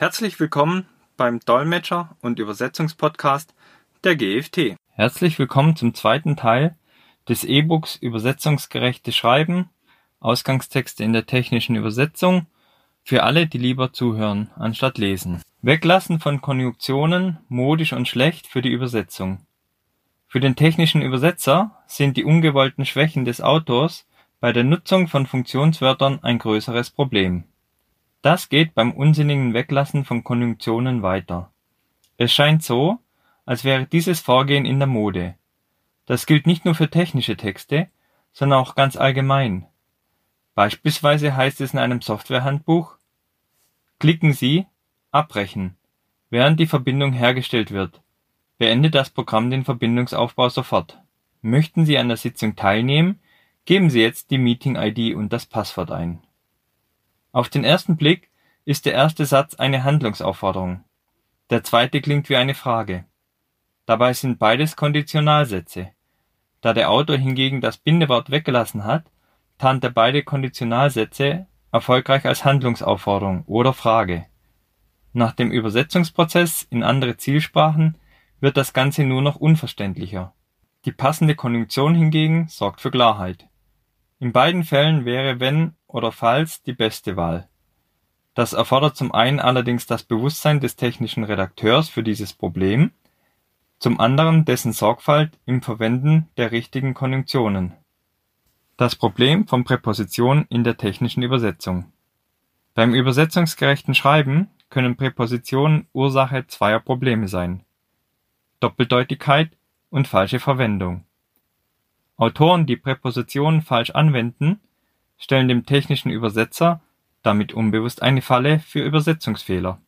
Herzlich willkommen beim Dolmetscher- und Übersetzungspodcast der GFT. Herzlich willkommen zum zweiten Teil des E-Books Übersetzungsgerechte Schreiben, Ausgangstexte in der technischen Übersetzung für alle, die lieber zuhören anstatt lesen. Weglassen von Konjunktionen, modisch und schlecht für die Übersetzung. Für den technischen Übersetzer sind die ungewollten Schwächen des Autors bei der Nutzung von Funktionswörtern ein größeres Problem. Das geht beim unsinnigen Weglassen von Konjunktionen weiter. Es scheint so, als wäre dieses Vorgehen in der Mode. Das gilt nicht nur für technische Texte, sondern auch ganz allgemein. Beispielsweise heißt es in einem Softwarehandbuch Klicken Sie Abbrechen, während die Verbindung hergestellt wird. Beende das Programm den Verbindungsaufbau sofort. Möchten Sie an der Sitzung teilnehmen, geben Sie jetzt die Meeting-ID und das Passwort ein. Auf den ersten Blick ist der erste Satz eine Handlungsaufforderung. Der zweite klingt wie eine Frage. Dabei sind beides Konditionalsätze. Da der Autor hingegen das Bindewort weggelassen hat, tarnt er beide Konditionalsätze erfolgreich als Handlungsaufforderung oder Frage. Nach dem Übersetzungsprozess in andere Zielsprachen wird das Ganze nur noch unverständlicher. Die passende Konjunktion hingegen sorgt für Klarheit. In beiden Fällen wäre wenn oder falls die beste Wahl. Das erfordert zum einen allerdings das Bewusstsein des technischen Redakteurs für dieses Problem, zum anderen dessen Sorgfalt im Verwenden der richtigen Konjunktionen. Das Problem von Präpositionen in der technischen Übersetzung. Beim übersetzungsgerechten Schreiben können Präpositionen Ursache zweier Probleme sein: Doppeldeutigkeit und falsche Verwendung. Autoren, die Präpositionen falsch anwenden, stellen dem technischen Übersetzer damit unbewusst eine Falle für Übersetzungsfehler.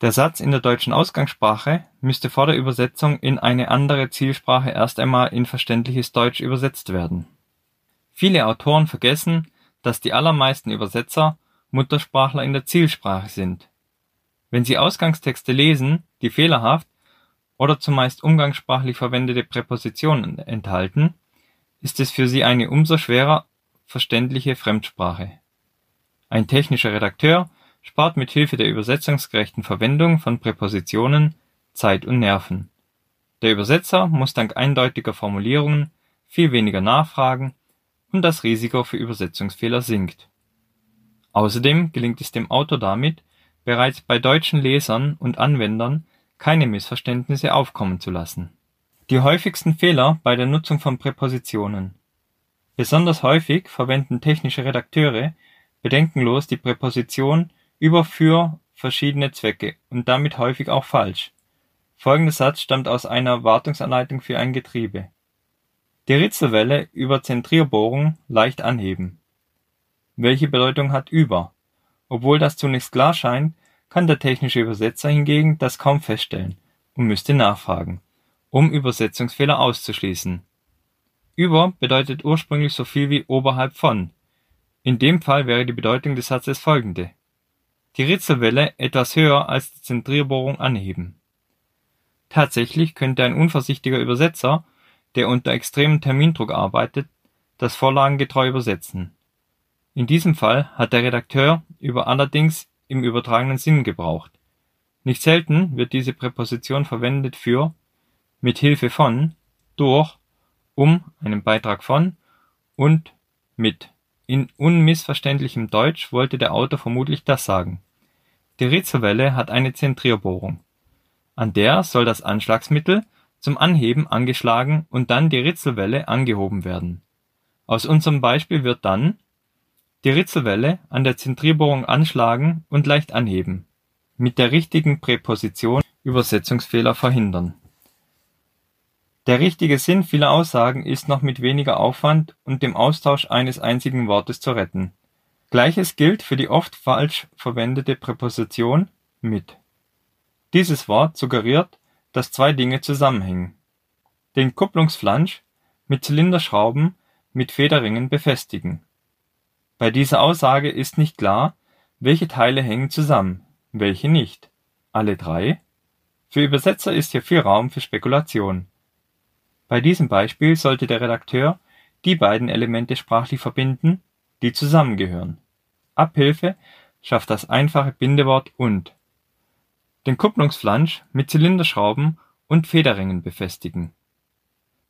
Der Satz in der deutschen Ausgangssprache müsste vor der Übersetzung in eine andere Zielsprache erst einmal in verständliches Deutsch übersetzt werden. Viele Autoren vergessen, dass die allermeisten Übersetzer Muttersprachler in der Zielsprache sind. Wenn sie Ausgangstexte lesen, die fehlerhaft oder zumeist umgangssprachlich verwendete Präpositionen enthalten, ist es für sie eine umso schwerer verständliche Fremdsprache. Ein technischer Redakteur spart mit Hilfe der übersetzungsgerechten Verwendung von Präpositionen Zeit und Nerven. Der Übersetzer muss dank eindeutiger Formulierungen viel weniger nachfragen und das Risiko für Übersetzungsfehler sinkt. Außerdem gelingt es dem Autor damit, bereits bei deutschen Lesern und Anwendern keine Missverständnisse aufkommen zu lassen. Die häufigsten Fehler bei der Nutzung von Präpositionen. Besonders häufig verwenden technische Redakteure bedenkenlos die Präposition über für verschiedene Zwecke und damit häufig auch falsch. Folgender Satz stammt aus einer Wartungsanleitung für ein Getriebe. Die Ritzelwelle über Zentrierbohrung leicht anheben. Welche Bedeutung hat über? Obwohl das zunächst klar scheint, kann der technische Übersetzer hingegen das kaum feststellen und müsste nachfragen, um Übersetzungsfehler auszuschließen. Über bedeutet ursprünglich so viel wie oberhalb von. In dem Fall wäre die Bedeutung des Satzes folgende: Die Ritzelwelle etwas höher als die Zentrierbohrung anheben. Tatsächlich könnte ein unvorsichtiger Übersetzer, der unter extremem Termindruck arbeitet, das vorlagengetreu übersetzen. In diesem Fall hat der Redakteur über allerdings im übertragenen Sinn gebraucht. Nicht selten wird diese Präposition verwendet für mit Hilfe von, durch, um einen Beitrag von und mit. In unmissverständlichem Deutsch wollte der Autor vermutlich das sagen. Die Ritzelwelle hat eine Zentrierbohrung. An der soll das Anschlagsmittel zum Anheben angeschlagen und dann die Ritzelwelle angehoben werden. Aus unserem Beispiel wird dann die Ritzelwelle an der Zentrierbohrung anschlagen und leicht anheben. Mit der richtigen Präposition Übersetzungsfehler verhindern. Der richtige Sinn vieler Aussagen ist noch mit weniger Aufwand und dem Austausch eines einzigen Wortes zu retten. Gleiches gilt für die oft falsch verwendete Präposition mit. Dieses Wort suggeriert, dass zwei Dinge zusammenhängen. Den Kupplungsflansch mit Zylinderschrauben mit Federringen befestigen bei dieser Aussage ist nicht klar, welche Teile hängen zusammen, welche nicht. Alle drei? Für Übersetzer ist hier viel Raum für Spekulation. Bei diesem Beispiel sollte der Redakteur die beiden Elemente sprachlich verbinden, die zusammengehören. Abhilfe schafft das einfache Bindewort und den Kupplungsflansch mit Zylinderschrauben und Federringen befestigen.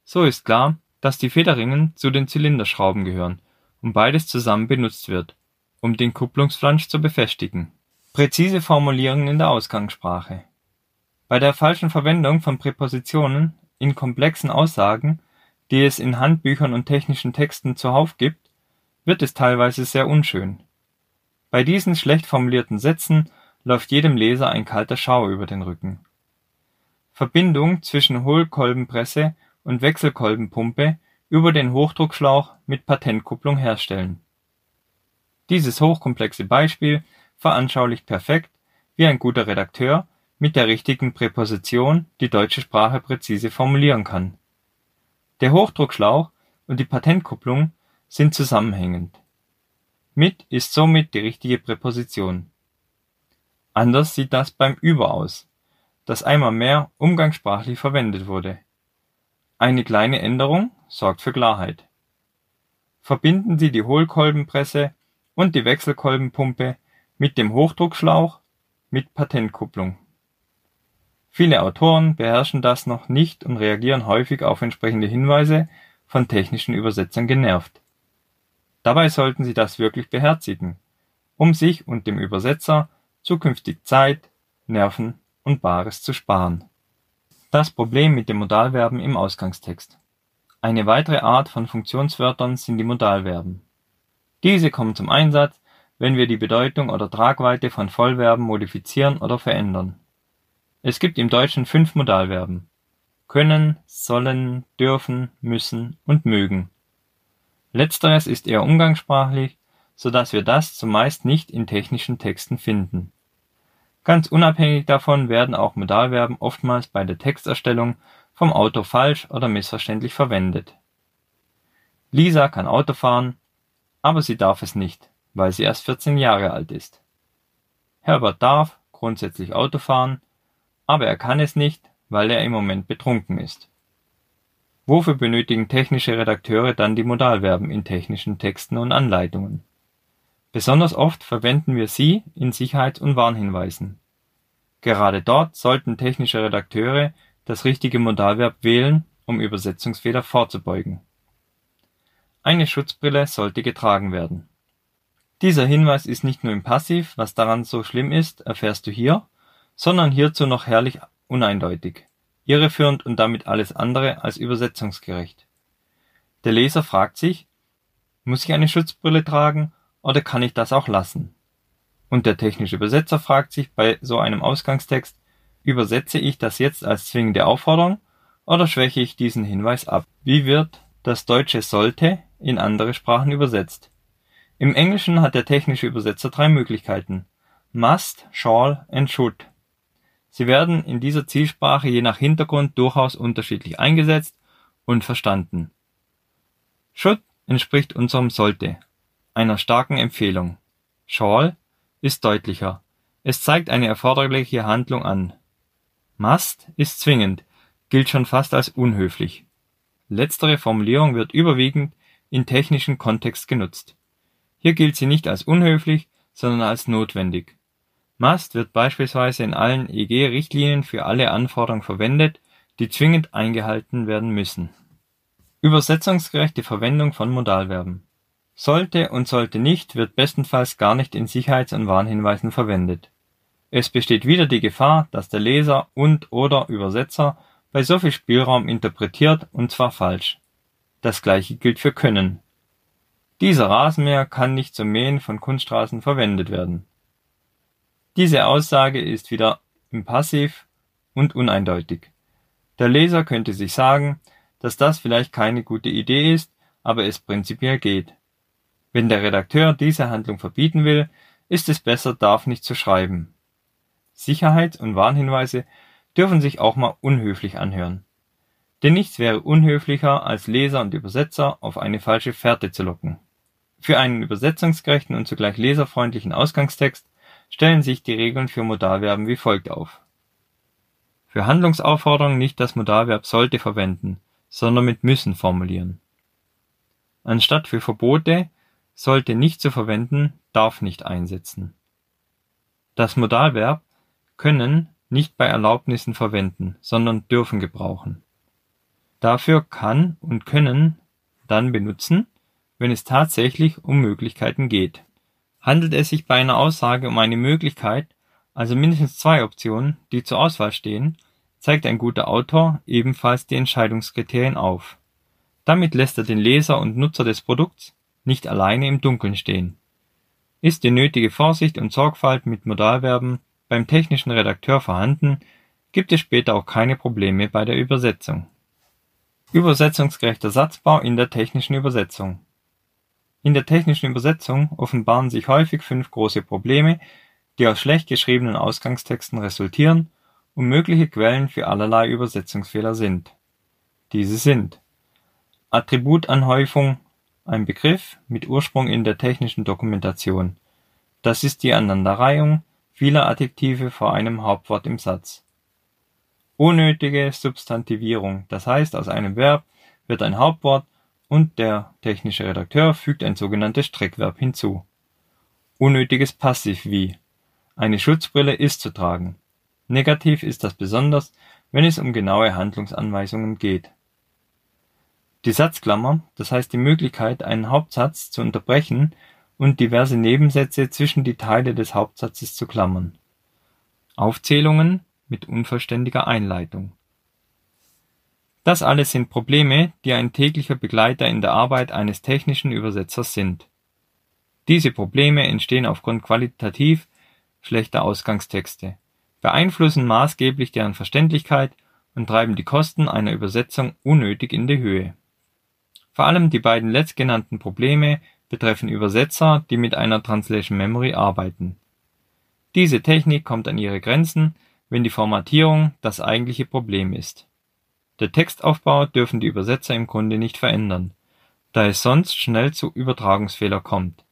So ist klar, dass die Federringen zu den Zylinderschrauben gehören und beides zusammen benutzt wird, um den Kupplungsflansch zu befestigen. Präzise Formulierungen in der Ausgangssprache Bei der falschen Verwendung von Präpositionen in komplexen Aussagen, die es in Handbüchern und technischen Texten zuhauf gibt, wird es teilweise sehr unschön. Bei diesen schlecht formulierten Sätzen läuft jedem Leser ein kalter Schauer über den Rücken. Verbindung zwischen Hohlkolbenpresse und Wechselkolbenpumpe über den Hochdruckschlauch mit Patentkupplung herstellen. Dieses hochkomplexe Beispiel veranschaulicht perfekt, wie ein guter Redakteur mit der richtigen Präposition die deutsche Sprache präzise formulieren kann. Der Hochdruckschlauch und die Patentkupplung sind zusammenhängend. Mit ist somit die richtige Präposition. Anders sieht das beim Über aus, das einmal mehr umgangssprachlich verwendet wurde. Eine kleine Änderung sorgt für Klarheit. Verbinden Sie die Hohlkolbenpresse und die Wechselkolbenpumpe mit dem Hochdruckschlauch mit Patentkupplung. Viele Autoren beherrschen das noch nicht und reagieren häufig auf entsprechende Hinweise von technischen Übersetzern genervt. Dabei sollten Sie das wirklich beherzigen, um sich und dem Übersetzer zukünftig Zeit, Nerven und Bares zu sparen. Das Problem mit den Modalverben im Ausgangstext. Eine weitere Art von Funktionswörtern sind die Modalverben. Diese kommen zum Einsatz, wenn wir die Bedeutung oder Tragweite von Vollverben modifizieren oder verändern. Es gibt im Deutschen fünf Modalverben: können, sollen, dürfen, müssen und mögen. Letzteres ist eher umgangssprachlich, so dass wir das zumeist nicht in technischen Texten finden. Ganz unabhängig davon werden auch Modalverben oftmals bei der Texterstellung vom Autor falsch oder missverständlich verwendet. Lisa kann Auto fahren, aber sie darf es nicht, weil sie erst 14 Jahre alt ist. Herbert darf grundsätzlich Auto fahren, aber er kann es nicht, weil er im Moment betrunken ist. Wofür benötigen technische Redakteure dann die Modalverben in technischen Texten und Anleitungen? Besonders oft verwenden wir sie in Sicherheits- und Warnhinweisen. Gerade dort sollten technische Redakteure das richtige Modalverb wählen, um Übersetzungsfehler vorzubeugen. Eine Schutzbrille sollte getragen werden. Dieser Hinweis ist nicht nur im Passiv, was daran so schlimm ist, erfährst du hier, sondern hierzu noch herrlich uneindeutig, irreführend und damit alles andere als übersetzungsgerecht. Der Leser fragt sich, muss ich eine Schutzbrille tragen oder kann ich das auch lassen? Und der technische Übersetzer fragt sich bei so einem Ausgangstext, übersetze ich das jetzt als zwingende Aufforderung oder schwäche ich diesen Hinweis ab? Wie wird das deutsche sollte in andere Sprachen übersetzt? Im Englischen hat der technische Übersetzer drei Möglichkeiten: must, shall and should. Sie werden in dieser Zielsprache je nach Hintergrund durchaus unterschiedlich eingesetzt und verstanden. Should entspricht unserem sollte einer starken Empfehlung. Shall ist deutlicher, es zeigt eine erforderliche Handlung an. Must ist zwingend, gilt schon fast als unhöflich. Letztere Formulierung wird überwiegend in technischen Kontext genutzt. Hier gilt sie nicht als unhöflich, sondern als notwendig. Must wird beispielsweise in allen EG-Richtlinien für alle Anforderungen verwendet, die zwingend eingehalten werden müssen. Übersetzungsgerechte Verwendung von Modalverben sollte und sollte nicht wird bestenfalls gar nicht in Sicherheits- und Warnhinweisen verwendet. Es besteht wieder die Gefahr, dass der Leser und/oder Übersetzer bei so viel Spielraum interpretiert und zwar falsch. Das gleiche gilt für können. Dieser Rasenmäher kann nicht zum Mähen von Kunststraßen verwendet werden. Diese Aussage ist wieder im Passiv und uneindeutig. Der Leser könnte sich sagen, dass das vielleicht keine gute Idee ist, aber es prinzipiell geht. Wenn der Redakteur diese Handlung verbieten will, ist es besser, darf nicht zu schreiben. Sicherheits- und Warnhinweise dürfen sich auch mal unhöflich anhören. Denn nichts wäre unhöflicher, als Leser und Übersetzer auf eine falsche Fährte zu locken. Für einen übersetzungsgerechten und zugleich leserfreundlichen Ausgangstext stellen sich die Regeln für Modalverben wie folgt auf. Für Handlungsaufforderungen nicht das Modalverb sollte verwenden, sondern mit müssen formulieren. Anstatt für Verbote sollte nicht zu verwenden, darf nicht einsetzen. Das Modalverb können nicht bei Erlaubnissen verwenden, sondern dürfen gebrauchen. Dafür kann und können dann benutzen, wenn es tatsächlich um Möglichkeiten geht. Handelt es sich bei einer Aussage um eine Möglichkeit, also mindestens zwei Optionen, die zur Auswahl stehen, zeigt ein guter Autor ebenfalls die Entscheidungskriterien auf. Damit lässt er den Leser und Nutzer des Produkts nicht alleine im Dunkeln stehen. Ist die nötige Vorsicht und Sorgfalt mit Modalverben beim technischen Redakteur vorhanden, gibt es später auch keine Probleme bei der Übersetzung. Übersetzungsgerechter Satzbau in der technischen Übersetzung In der technischen Übersetzung offenbaren sich häufig fünf große Probleme, die aus schlecht geschriebenen Ausgangstexten resultieren und mögliche Quellen für allerlei Übersetzungsfehler sind. Diese sind Attributanhäufung, ein Begriff mit Ursprung in der technischen Dokumentation. Das ist die Aneinanderreihung vieler Adjektive vor einem Hauptwort im Satz. Unnötige Substantivierung, das heißt aus einem Verb wird ein Hauptwort und der technische Redakteur fügt ein sogenanntes Streckverb hinzu. Unnötiges Passiv wie eine Schutzbrille ist zu tragen. Negativ ist das besonders, wenn es um genaue Handlungsanweisungen geht. Die Satzklammer, das heißt die Möglichkeit, einen Hauptsatz zu unterbrechen und diverse Nebensätze zwischen die Teile des Hauptsatzes zu klammern. Aufzählungen mit unvollständiger Einleitung. Das alles sind Probleme, die ein täglicher Begleiter in der Arbeit eines technischen Übersetzers sind. Diese Probleme entstehen aufgrund qualitativ schlechter Ausgangstexte beeinflussen maßgeblich deren Verständlichkeit und treiben die Kosten einer Übersetzung unnötig in die Höhe. Vor allem die beiden letztgenannten Probleme betreffen Übersetzer, die mit einer Translation Memory arbeiten. Diese Technik kommt an ihre Grenzen, wenn die Formatierung das eigentliche Problem ist. Der Textaufbau dürfen die Übersetzer im Grunde nicht verändern, da es sonst schnell zu Übertragungsfehler kommt.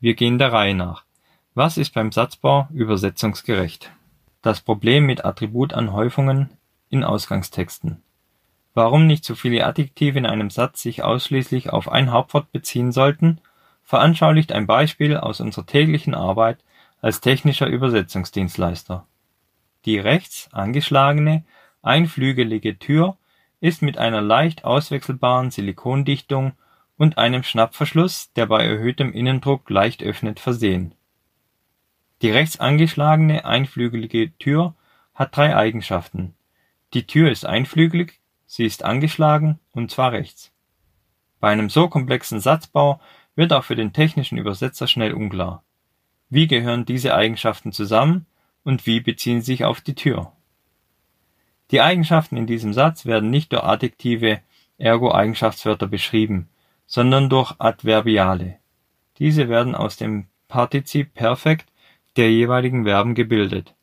Wir gehen der Reihe nach. Was ist beim Satzbau übersetzungsgerecht? Das Problem mit Attributanhäufungen in Ausgangstexten. Warum nicht so viele Adjektive in einem Satz sich ausschließlich auf ein Hauptwort beziehen sollten, veranschaulicht ein Beispiel aus unserer täglichen Arbeit als technischer Übersetzungsdienstleister. Die rechts angeschlagene, einflügelige Tür ist mit einer leicht auswechselbaren Silikondichtung und einem Schnappverschluss, der bei erhöhtem Innendruck leicht öffnet, versehen die rechts angeschlagene einflügelige Tür hat drei Eigenschaften: Die Tür ist einflügelig, sie ist angeschlagen, und zwar rechts. Bei einem so komplexen Satzbau wird auch für den technischen Übersetzer schnell unklar: Wie gehören diese Eigenschaften zusammen und wie beziehen sie sich auf die Tür? Die Eigenschaften in diesem Satz werden nicht durch Adjektive ergo Eigenschaftswörter beschrieben, sondern durch Adverbiale. Diese werden aus dem Partizip Perfekt der jeweiligen Verben gebildet.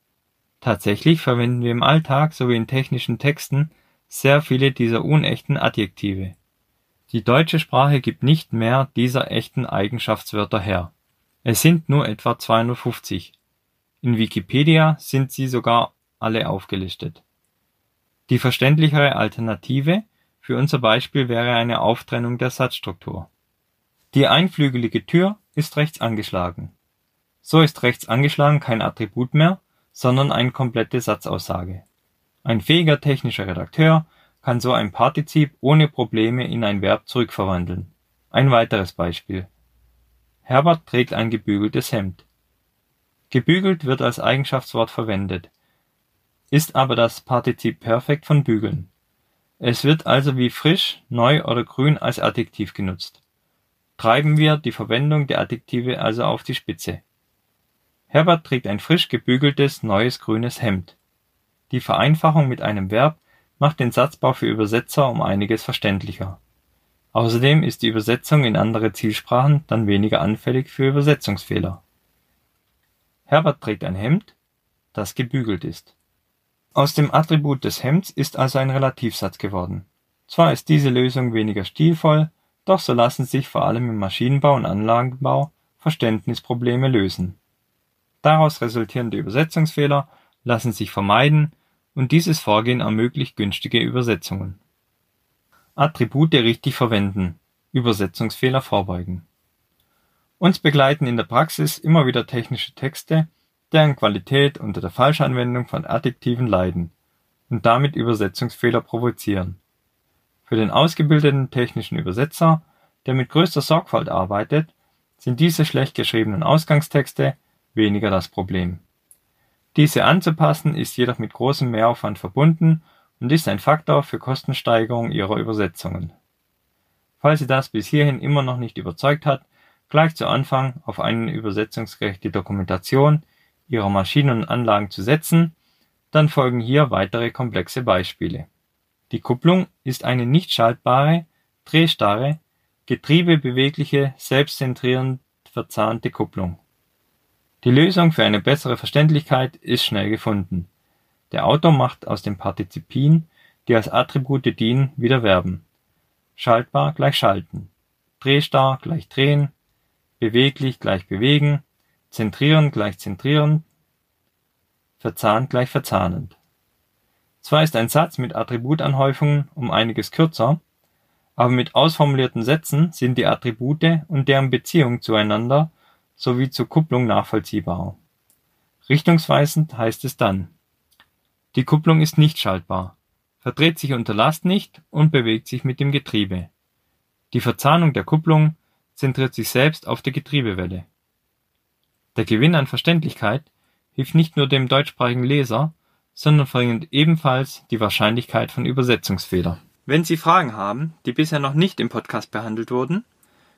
Tatsächlich verwenden wir im Alltag sowie in technischen Texten sehr viele dieser unechten Adjektive. Die deutsche Sprache gibt nicht mehr dieser echten Eigenschaftswörter her. Es sind nur etwa 250. In Wikipedia sind sie sogar alle aufgelistet. Die verständlichere Alternative für unser Beispiel wäre eine Auftrennung der Satzstruktur. Die einflügelige Tür ist rechts angeschlagen so ist rechts angeschlagen kein Attribut mehr, sondern eine komplette Satzaussage. Ein fähiger technischer Redakteur kann so ein Partizip ohne Probleme in ein Verb zurückverwandeln. Ein weiteres Beispiel: Herbert trägt ein gebügeltes Hemd. Gebügelt wird als Eigenschaftswort verwendet, ist aber das Partizip Perfekt von bügeln. Es wird also wie frisch, neu oder grün als Adjektiv genutzt. Treiben wir die Verwendung der Adjektive also auf die Spitze Herbert trägt ein frisch gebügeltes, neues grünes Hemd. Die Vereinfachung mit einem Verb macht den Satzbau für Übersetzer um einiges verständlicher. Außerdem ist die Übersetzung in andere Zielsprachen dann weniger anfällig für Übersetzungsfehler. Herbert trägt ein Hemd, das gebügelt ist. Aus dem Attribut des Hemds ist also ein Relativsatz geworden. Zwar ist diese Lösung weniger stilvoll, doch so lassen sich vor allem im Maschinenbau und Anlagenbau Verständnisprobleme lösen Daraus resultierende Übersetzungsfehler lassen sich vermeiden und dieses Vorgehen ermöglicht günstige Übersetzungen. Attribute richtig verwenden, Übersetzungsfehler vorbeugen. Uns begleiten in der Praxis immer wieder technische Texte, deren Qualität unter der Falschanwendung von Adjektiven leiden und damit Übersetzungsfehler provozieren. Für den ausgebildeten technischen Übersetzer, der mit größter Sorgfalt arbeitet, sind diese schlecht geschriebenen Ausgangstexte weniger das Problem. Diese anzupassen ist jedoch mit großem Mehraufwand verbunden und ist ein Faktor für Kostensteigerung Ihrer Übersetzungen. Falls Sie das bis hierhin immer noch nicht überzeugt hat, gleich zu Anfang auf eine übersetzungsgerechte Dokumentation Ihrer Maschinen und Anlagen zu setzen, dann folgen hier weitere komplexe Beispiele. Die Kupplung ist eine nicht schaltbare, drehstarre, getriebebewegliche, selbstzentrierend verzahnte Kupplung. Die Lösung für eine bessere Verständlichkeit ist schnell gefunden. Der Autor macht aus den Partizipien, die als Attribute dienen, wieder Verben. Schaltbar gleich schalten, drehstarr gleich drehen, beweglich gleich bewegen, zentrieren gleich zentrieren, verzahnt gleich verzahnend. Zwar ist ein Satz mit Attributanhäufungen um einiges kürzer, aber mit ausformulierten Sätzen sind die Attribute und deren Beziehung zueinander sowie zur Kupplung nachvollziehbar. Richtungsweisend heißt es dann: Die Kupplung ist nicht schaltbar, verdreht sich unter Last nicht und bewegt sich mit dem Getriebe. Die Verzahnung der Kupplung zentriert sich selbst auf der Getriebewelle. Der Gewinn an Verständlichkeit hilft nicht nur dem deutschsprachigen Leser, sondern verringert ebenfalls die Wahrscheinlichkeit von Übersetzungsfehlern. Wenn Sie Fragen haben, die bisher noch nicht im Podcast behandelt wurden,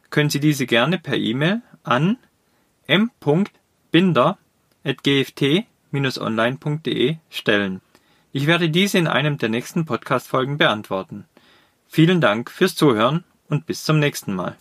können Sie diese gerne per E-Mail an m.binder.gft-online.de stellen. Ich werde diese in einem der nächsten Podcast-Folgen beantworten. Vielen Dank fürs Zuhören und bis zum nächsten Mal.